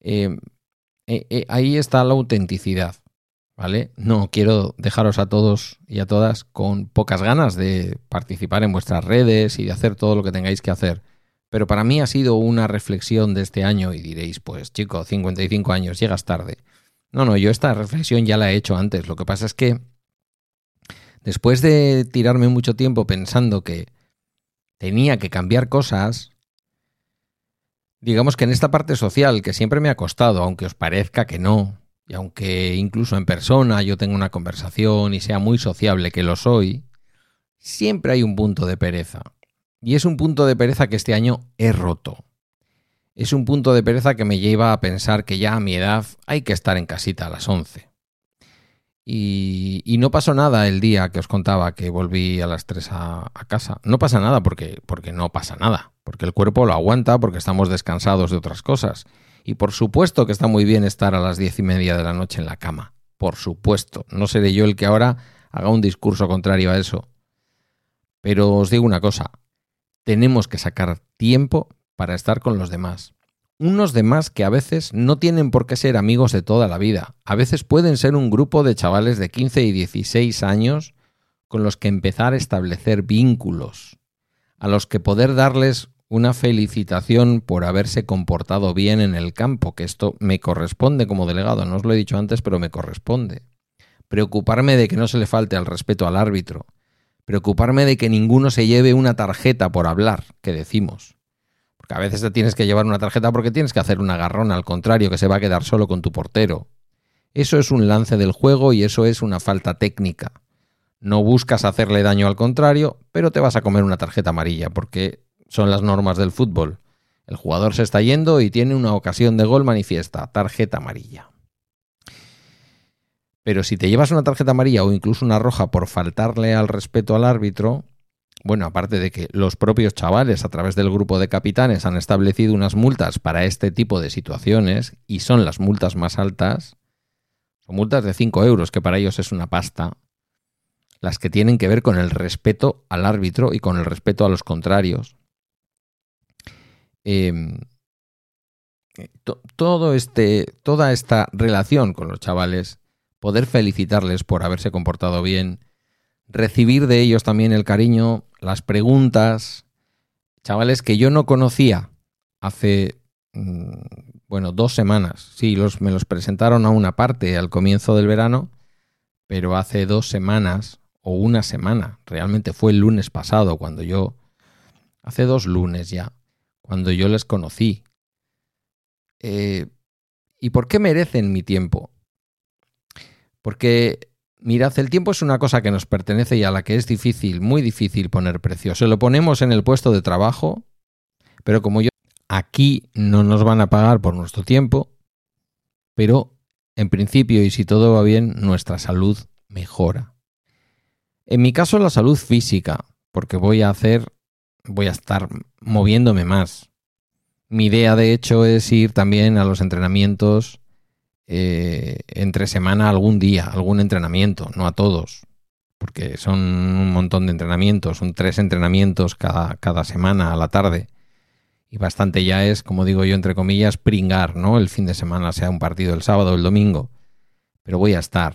Eh, ahí está la autenticidad, ¿vale? No quiero dejaros a todos y a todas con pocas ganas de participar en vuestras redes y de hacer todo lo que tengáis que hacer. Pero para mí ha sido una reflexión de este año y diréis, pues chico, 55 años, llegas tarde. No, no, yo esta reflexión ya la he hecho antes. Lo que pasa es que después de tirarme mucho tiempo pensando que tenía que cambiar cosas, digamos que en esta parte social que siempre me ha costado, aunque os parezca que no, y aunque incluso en persona yo tenga una conversación y sea muy sociable, que lo soy, siempre hay un punto de pereza. Y es un punto de pereza que este año he roto. Es un punto de pereza que me lleva a pensar que ya a mi edad hay que estar en casita a las 11. Y, no pasó nada el día que os contaba que volví a las 3 a, casa. No pasa nada porque, porque no pasa nada, porque el cuerpo lo aguanta, porque estamos descansados de otras cosas. Y por supuesto que está muy bien estar a las diez y media de la noche en la cama. Por supuesto. No seré yo el que ahora haga un discurso contrario a eso. Pero os digo una cosa. Tenemos que sacar tiempo para estar con los demás unos demás que a veces no tienen por qué ser amigos de toda la vida. A veces pueden ser un grupo de chavales de 15 y 16 años con los que empezar a establecer vínculos, a los que poder darles una felicitación por haberse comportado bien en el campo, que esto me corresponde como delegado, no os lo he dicho antes, pero me corresponde. Preocuparme de que no se le falte al respeto al árbitro. Preocuparme de que ninguno se lleve una tarjeta por hablar, que decimos a veces te tienes que llevar una tarjeta porque tienes que hacer un agarrón, al contrario, que se va a quedar solo con tu portero. Eso es un lance del juego y eso es una falta técnica. No buscas hacerle daño al contrario, pero te vas a comer una tarjeta amarilla porque son las normas del fútbol. El jugador se está yendo y tiene una ocasión de gol manifiesta, tarjeta amarilla. Pero si te llevas una tarjeta amarilla o incluso una roja por faltarle al respeto al árbitro, bueno, aparte de que los propios chavales a través del grupo de capitanes han establecido unas multas para este tipo de situaciones y son las multas más altas, son multas de 5 euros, que para ellos es una pasta, las que tienen que ver con el respeto al árbitro y con el respeto a los contrarios. Em, todo este, toda esta relación con los chavales, poder felicitarles por haberse comportado bien, recibir de ellos también el cariño, las preguntas, chavales que yo no conocía hace, mm, bueno, dos semanas. Sí, los, me los presentaron a una parte al comienzo del verano, pero hace dos semanas o una semana, realmente fue el lunes pasado cuando yo, hace dos lunes ya, cuando yo les conocí. Eh, ¿Y por qué merecen mi tiempo? Porque, mirad, el tiempo es una cosa que nos pertenece y a la que es difícil, muy difícil poner precio. Se lo ponemos en el puesto de trabajo, pero como yo, aquí no nos van a pagar por nuestro tiempo, pero en principio, y si todo va bien, nuestra salud mejora. En mi caso, la salud física, porque voy a hacer, voy a estar moviéndome más. Mi idea, de hecho, es ir también a los entrenamientos eh, entre semana algún día, algún entrenamiento, no a todos, porque son un montón de entrenamientos, son tres entrenamientos cada, cada semana a la tarde. Y bastante ya es, como digo yo, entre comillas, pringar, ¿no? El fin de semana, sea un partido el sábado o el domingo. Pero voy a estar.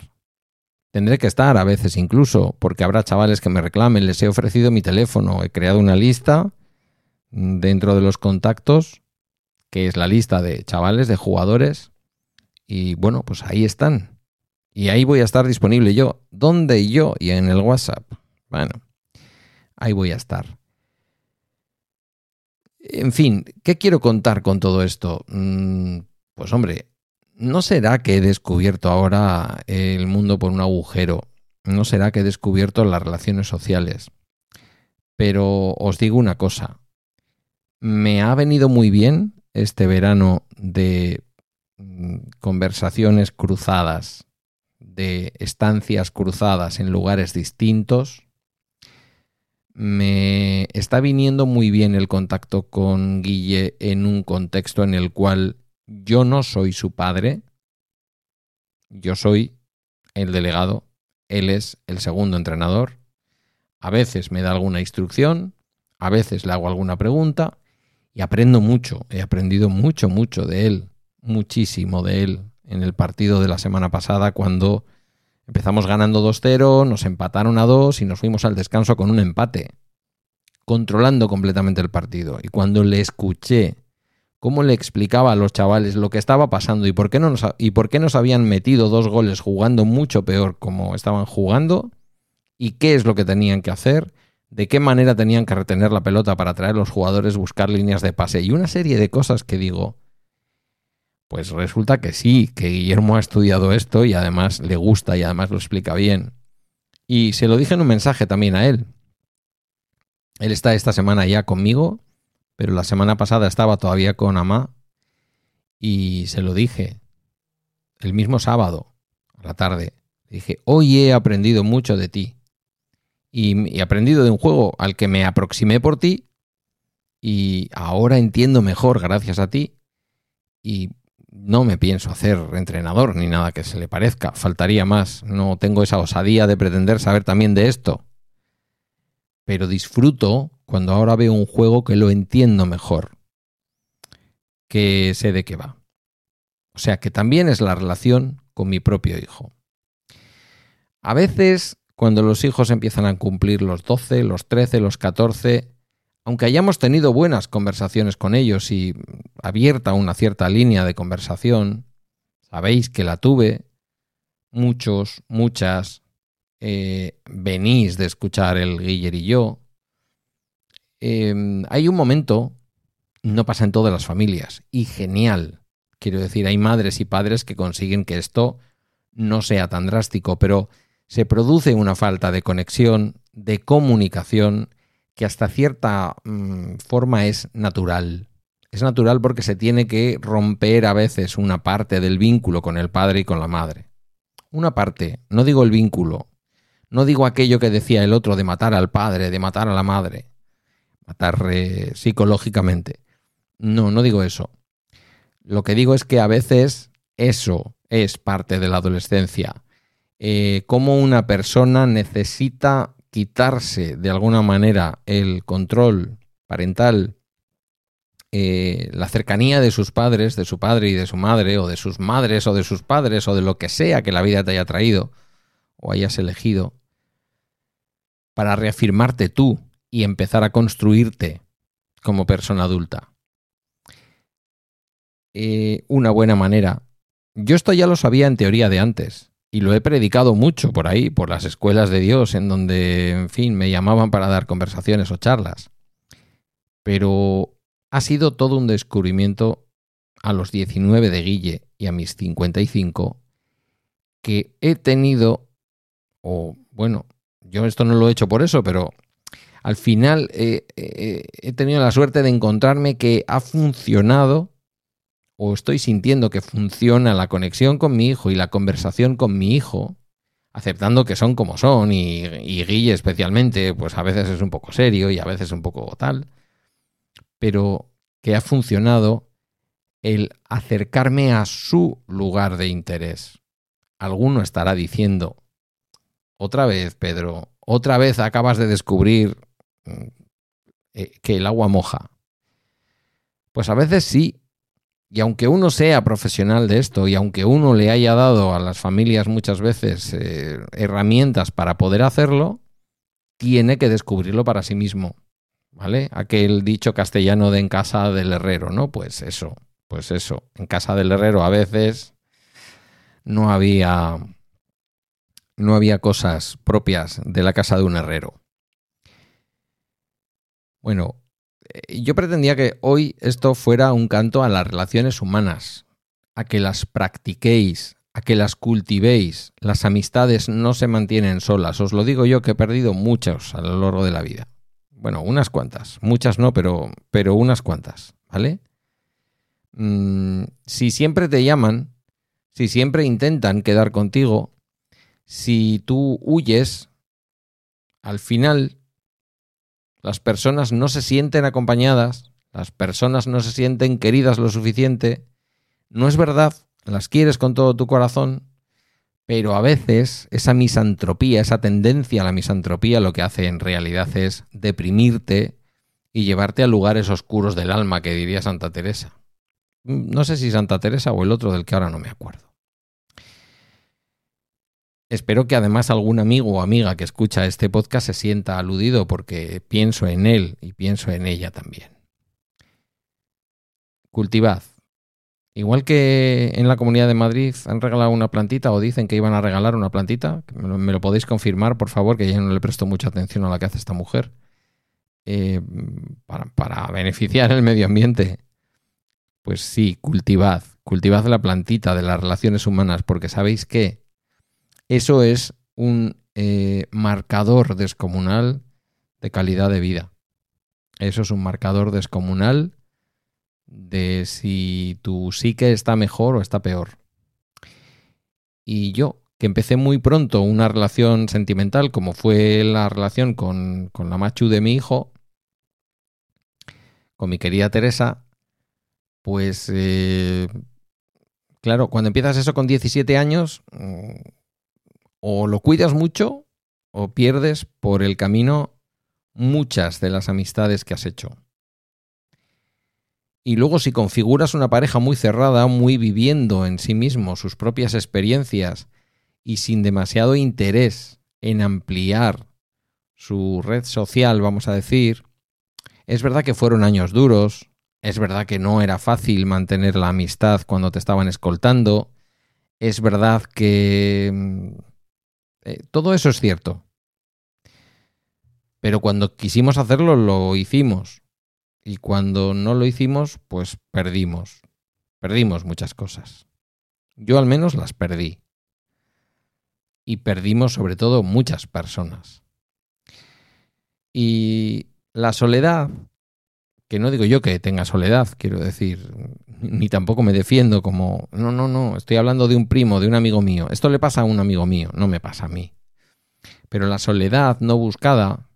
Tendré que estar a veces incluso, porque habrá chavales que me reclamen, les he ofrecido mi teléfono, he creado una lista dentro de los contactos, que es la lista de chavales, de jugadores, y bueno, pues ahí están. Y ahí voy a estar disponible yo. ¿Dónde yo? Y en el WhatsApp. Bueno, ahí voy a estar. En fin, ¿qué quiero contar con todo esto? Mm, pues hombre, ¿no será que he descubierto ahora el mundo por un agujero? ¿No será que he descubierto las relaciones sociales? Pero os digo una cosa, me ha venido muy bien este verano de Mm, conversaciones cruzadas, de estancias cruzadas en lugares distintos, me está viniendo muy bien el contacto con Guille en un contexto en el cual yo no soy su padre, yo soy el delegado, él es el segundo entrenador, a veces me da alguna instrucción, a veces le hago alguna pregunta y aprendo mucho, he aprendido mucho, mucho de él muchísimo de él en el partido de la semana pasada cuando empezamos ganando 2-0, nos empataron a 2 y nos fuimos al descanso con un empate, controlando completamente el partido. Y cuando le escuché cómo le explicaba a los chavales lo que estaba pasando y por qué, no nos, y por qué nos habían metido dos goles jugando mucho peor como estaban jugando y qué es lo que tenían que hacer, de qué manera tenían que retener la pelota para traer a los jugadores, buscar líneas de pase y una serie de cosas que digo, pues resulta que sí, que Guillermo ha estudiado esto y además le gusta y además lo explica bien. Y se lo dije en un mensaje también a él. Él está esta semana ya conmigo, pero la semana pasada estaba todavía con Amá y se lo dije el mismo sábado a la tarde. dije, hoy he aprendido mucho de ti y he aprendido de un juego al que me aproximé por ti y ahora entiendo mejor gracias a ti y no me pienso hacer entrenador ni nada que se le parezca, faltaría más, no tengo esa osadía de pretender saber también de esto. Pero disfruto cuando ahora veo un juego que lo entiendo mejor, que sé de qué va. O sea que también es la relación con mi propio hijo. A veces, cuando los hijos empiezan a cumplir los 12, los 13, los 14, aunque hayamos tenido buenas conversaciones con ellos y abierta una cierta línea de conversación, sabéis que la tuve, muchos, muchas, eh, venís de escuchar el Guiller y yo, em, hay un momento, no pasa en todas las familias, y genial, quiero decir, hay madres y padres que consiguen que esto no sea tan drástico, pero se produce una falta de conexión, de comunicación, que hasta cierta mm, forma es natural. Es natural porque se tiene que romper a veces una parte del vínculo con el padre y con la madre. Una parte, no digo el vínculo, no digo aquello que decía el otro de matar al padre, de matar a la madre, matar eh, psicológicamente. No, no digo eso. Lo que digo es que a veces eso es parte de la adolescencia. Eh, cómo una persona necesita quitarse de alguna manera el control parental, eh, la cercanía de sus padres, de su padre y de su madre, o de sus madres o de sus padres, o de lo que sea que la vida te haya traído o hayas elegido, para reafirmarte tú y empezar a construirte como persona adulta. Eh, una buena manera. Yo esto ya lo sabía en teoría de antes y lo he predicado mucho por ahí, por las escuelas de Dios, en donde, en fin, me llamaban para dar conversaciones o charlas. Pero ha sido todo un descubrimiento a los 19 de Guille y a mis 55 que he tenido, o bueno, yo esto no lo he hecho por eso, pero al final eh, eh, he tenido la suerte de encontrarme que ha funcionado o estoy sintiendo que funciona la conexión con mi hijo y la conversación con mi hijo, aceptando que son como son y, y Guille especialmente, pues a veces es un poco serio y a veces un poco tal, pero que ha funcionado el acercarme a su lugar de interés. Alguno estará diciendo, otra vez, Pedro, otra vez acabas de descubrir eh, que el agua moja. Pues a veces sí, y aunque uno sea profesional de esto y aunque uno le haya dado a las familias muchas veces eh, herramientas para poder hacerlo, tiene que descubrirlo para sí mismo. ¿Vale? Aquel dicho castellano de en casa del herrero, ¿no? Pues eso, pues eso. En casa del herrero a veces no había no había cosas propias de la casa de un herrero. Bueno, eh, yo pretendía que hoy esto fuera un canto a las relaciones humanas, a que las practiquéis, a que las cultivéis. Las amistades no se mantienen solas. Os lo digo yo que he perdido muchas a lo largo de la vida. Bueno, unas cuantas. Muchas no, pero, pero unas cuantas. ¿Vale? Mm, si siempre te llaman, si siempre intentan quedar contigo, si tú huyes, al final las personas no se sienten acompañadas, las personas no se sienten queridas lo suficiente. No es verdad, las quieres con todo tu corazón, pero a veces esa misantropía, esa tendencia a la misantropía lo que hace en realidad es deprimirte y llevarte a lugares oscuros del alma, que diría Santa Teresa. No sé si Santa Teresa o el otro del que ahora no me acuerdo. Espero que además algún amigo o amiga que escucha este podcast se sienta aludido porque pienso en él y pienso en ella también. Cultivad. Igual que en la Comunidad de Madrid han regalado una plantita o dicen que iban a regalar una plantita, me lo, podéis confirmar, por favor, que yo no le presto mucha atención a la que hace esta mujer, eh, para, para beneficiar el medio ambiente. Pues sí, cultivad, cultivad la plantita de las relaciones humanas, porque sabéis que eso es un eh, marcador descomunal de calidad de vida. Eso es un marcador descomunal de si tu psique está mejor o está peor. Y yo, que empecé muy pronto una relación sentimental, como fue la relación con, la machu de mi hijo, con mi querida Teresa, pues eh, claro, cuando empiezas eso con 17 años, o lo cuidas mucho o pierdes por el camino muchas de las amistades que has hecho. Y luego si configuras una pareja muy cerrada, muy viviendo en sí mismo sus propias experiencias y sin demasiado interés en ampliar su red social, vamos a decir, es verdad que fueron años duros, es verdad que no era fácil mantener la amistad cuando te estaban escoltando, es verdad que mm, eh, todo eso es cierto. Pero cuando quisimos hacerlo, lo hicimos. Y cuando no lo hicimos, pues perdimos. Perdimos muchas cosas. Yo al menos las perdí. Y perdimos sobre todo muchas personas. Y la soledad, que no digo yo que tenga soledad, quiero decir, ni tampoco me defiendo como, no, no, no, estoy hablando de un primo, de un amigo mío. Esto le pasa a un amigo mío, no me pasa a mí. Pero la soledad no buscada,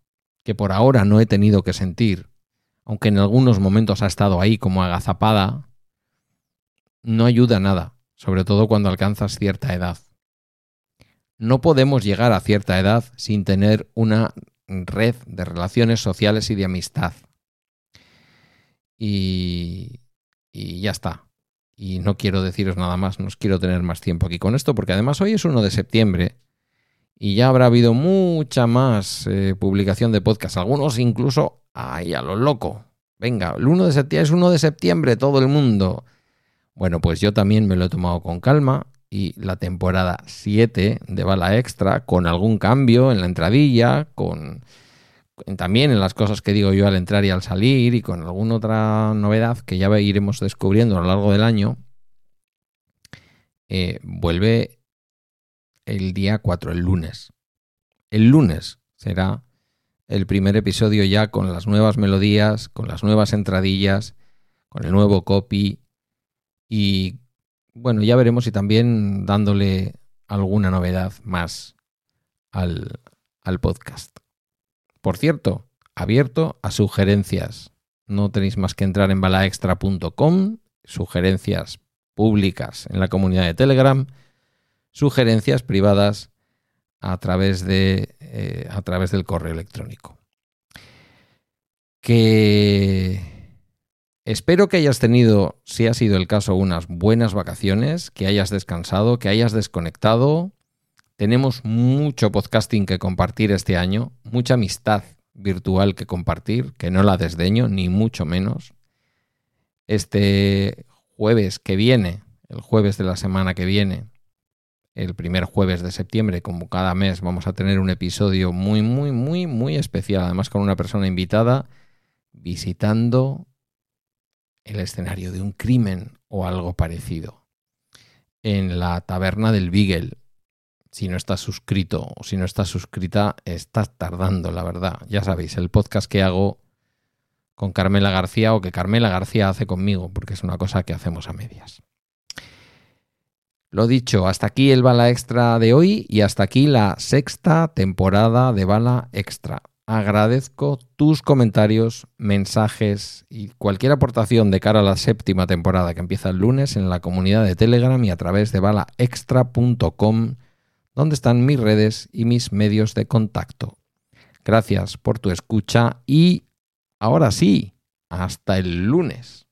que por ahora no he tenido que sentir, aunque en algunos momentos ha estado ahí como agazapada, no ayuda a nada, sobre todo cuando alcanzas cierta edad. No podemos llegar a cierta edad sin tener una red de relaciones sociales y de amistad. Y, y ya está. Y no quiero deciros nada más, no os quiero tener más tiempo aquí con esto, porque además hoy es 1 de septiembre y ya habrá habido mucha más eh, publicación de podcast, algunos incluso ay, a lo loco. Venga, el 1 de septiembre es 1 de septiembre, todo el mundo. Bueno, pues yo también me lo he tomado con calma y la temporada 7 de Bala Extra, con algún cambio en la entradilla, con también en las cosas que digo yo al entrar y al salir y con alguna otra novedad que ya iremos descubriendo a lo largo del año, eh, vuelve el día 4, el lunes. El lunes será el primer episodio ya con las nuevas melodías, con las nuevas entradillas, con el nuevo copy y bueno, ya veremos si también dándole alguna novedad más al, al podcast. Por cierto, abierto a sugerencias. No tenéis más que entrar en balaextra.com, sugerencias públicas en la comunidad de Telegram, sugerencias privadas a través, de, eh, a través del correo electrónico. Que espero que hayas tenido, si ha sido el caso, unas buenas vacaciones, que hayas descansado, que hayas desconectado. Tenemos mucho podcasting que compartir este año, mucha amistad virtual que compartir, que no la desdeño, ni mucho menos. Este jueves que viene, el jueves de la semana que viene, el primer jueves de septiembre, como cada mes, vamos a tener un episodio muy, muy, muy, muy especial, además con una persona invitada visitando el escenario de un crimen o algo parecido. En la taberna del Beagle. Si no estás suscrito o si no estás suscrita, estás tardando, la verdad. Ya sabéis, el podcast que hago con Carmela García o que Carmela García hace conmigo, porque es una cosa que hacemos a medias. Lo dicho, hasta aquí el Bala Extra de hoy y hasta aquí la sexta temporada de Bala Extra. Agradezco tus comentarios, mensajes y cualquier aportación de cara a la séptima temporada que empieza el lunes en la comunidad de Telegram y a través de balaextra.com, donde están mis redes y mis medios de contacto. Gracias por tu escucha y ahora sí, hasta el lunes.